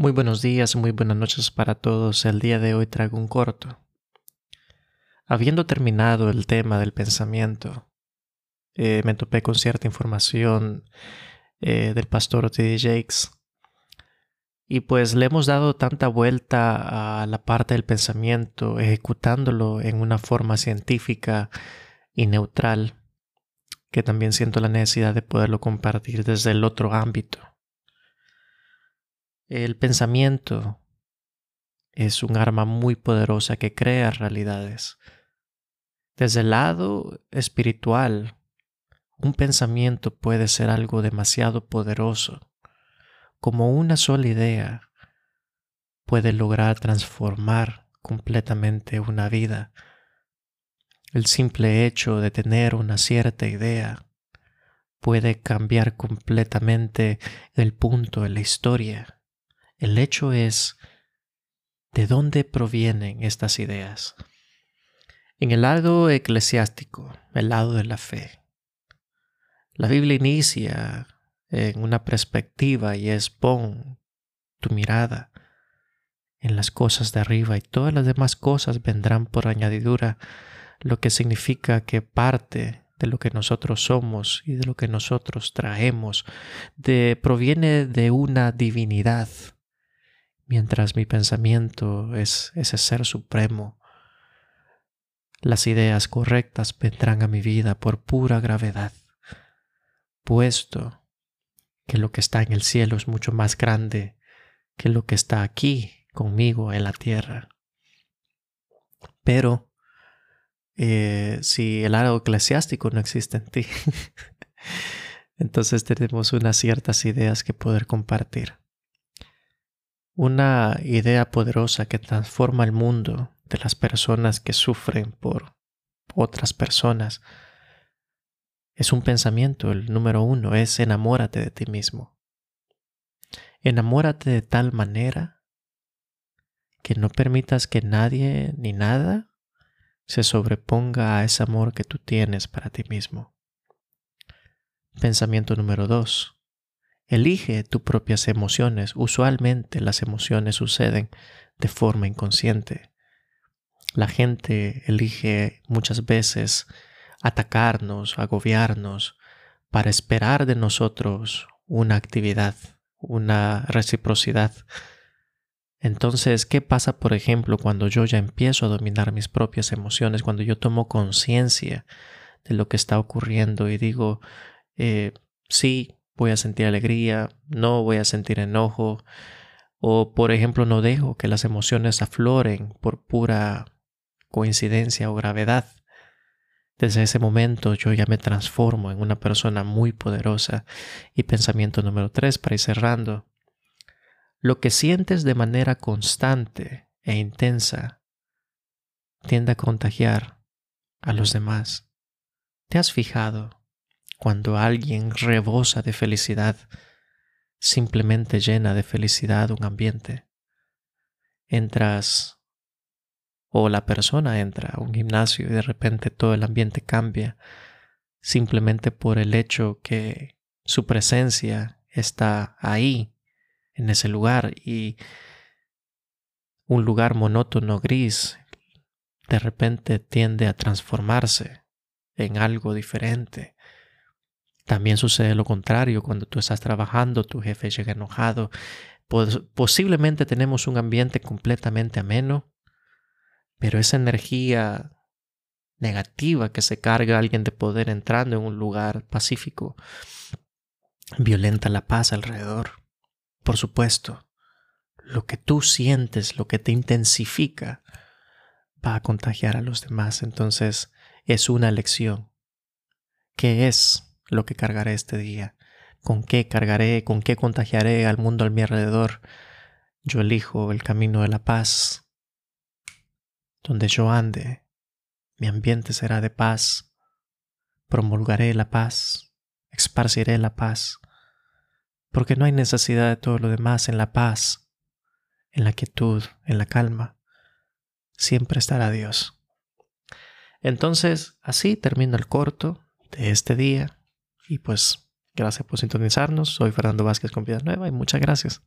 Muy buenos días, muy buenas noches para todos. El día de hoy traigo un corto. Habiendo terminado el tema del pensamiento, eh, me topé con cierta información eh, del pastor T.D. Jakes. Y pues le hemos dado tanta vuelta a la parte del pensamiento, ejecutándolo en una forma científica y neutral, que también siento la necesidad de poderlo compartir desde el otro ámbito el pensamiento es un arma muy poderosa que crea realidades. Desde el lado espiritual, un pensamiento puede ser algo demasiado poderoso. Como una sola idea puede lograr transformar completamente una vida. El simple hecho de tener una cierta idea puede cambiar completamente el punto de la historia. El hecho es de dónde provienen estas ideas. En el lado eclesiástico, el lado de la fe, la Biblia inicia en una perspectiva y es pon tu mirada en las cosas de arriba y todas las demás cosas vendrán por añadidura, lo que significa que parte de lo que nosotros somos y de lo que nosotros traemos de, proviene de una divinidad mientras mi pensamiento es ese ser supremo. Las ideas correctas vendrán a mi vida por pura gravedad, puesto que lo que está en el cielo es mucho más grande que lo que está aquí conmigo en la tierra. Pero eh, si el lado eclesiástico no existe en ti, entonces tenemos unas ciertas ideas que poder compartir una idea poderosa que transforma el mundo de las personas que sufren por otras personas. Es un pensamiento, el número uno, es enamórate de ti mismo. Enamórate de tal manera que no permitas que nadie ni nada se sobreponga a ese amor que tú tienes para ti mismo. Pensamiento número dos. Elige tus propias emociones. Usualmente las emociones suceden de forma inconsciente. La gente elige muchas veces atacarnos, agobiarnos, para esperar de nosotros una actividad, una reciprocidad. Entonces, ¿qué pasa, por ejemplo, cuando yo ya empiezo a dominar mis propias emociones, cuando yo tomo conciencia de lo que está ocurriendo y digo, eh, sí, voy a sentir alegría, no voy a sentir enojo, o por ejemplo no dejo que las emociones afloren por pura coincidencia o gravedad. Desde ese momento yo ya me transformo en una persona muy poderosa. Y pensamiento número tres, para ir cerrando. Lo que sientes de manera constante e intensa tiende a contagiar a los demás. ¿Te has fijado cuando alguien rebosa de felicidad, simplemente llena de felicidad un ambiente. Entras o la persona entra a un gimnasio y de repente todo el ambiente cambia simplemente por el hecho que su presencia está ahí, en ese lugar y un lugar monótono gris de repente tiende a transformarse en algo diferente. También sucede lo contrario, cuando tú estás trabajando, tu jefe llega enojado. posiblemente tenemos un ambiente completamente ameno, pero esa energía negativa que se carga alguien de poder entrando en un lugar pacífico violenta la paz alrededor. Por supuesto, lo que tú sientes, lo que te intensifica, va a contagiar a los demás. Entonces, es una lección. ¿Qué es lo que cargaré este día, con qué cargaré, con qué contagiaré al mundo a mi alrededor. Yo elijo el camino de la paz. Donde yo ande, mi ambiente será de paz. Promulgaré la paz, esparciré la paz, porque no hay necesidad de todo lo demás en la paz, en la quietud, en la calma. Siempre estará Dios. Entonces, así termina el corto de este día y pues gracias por sintonizarnos. Soy Fernando Vázquez con Vida Nueva y muchas gracias.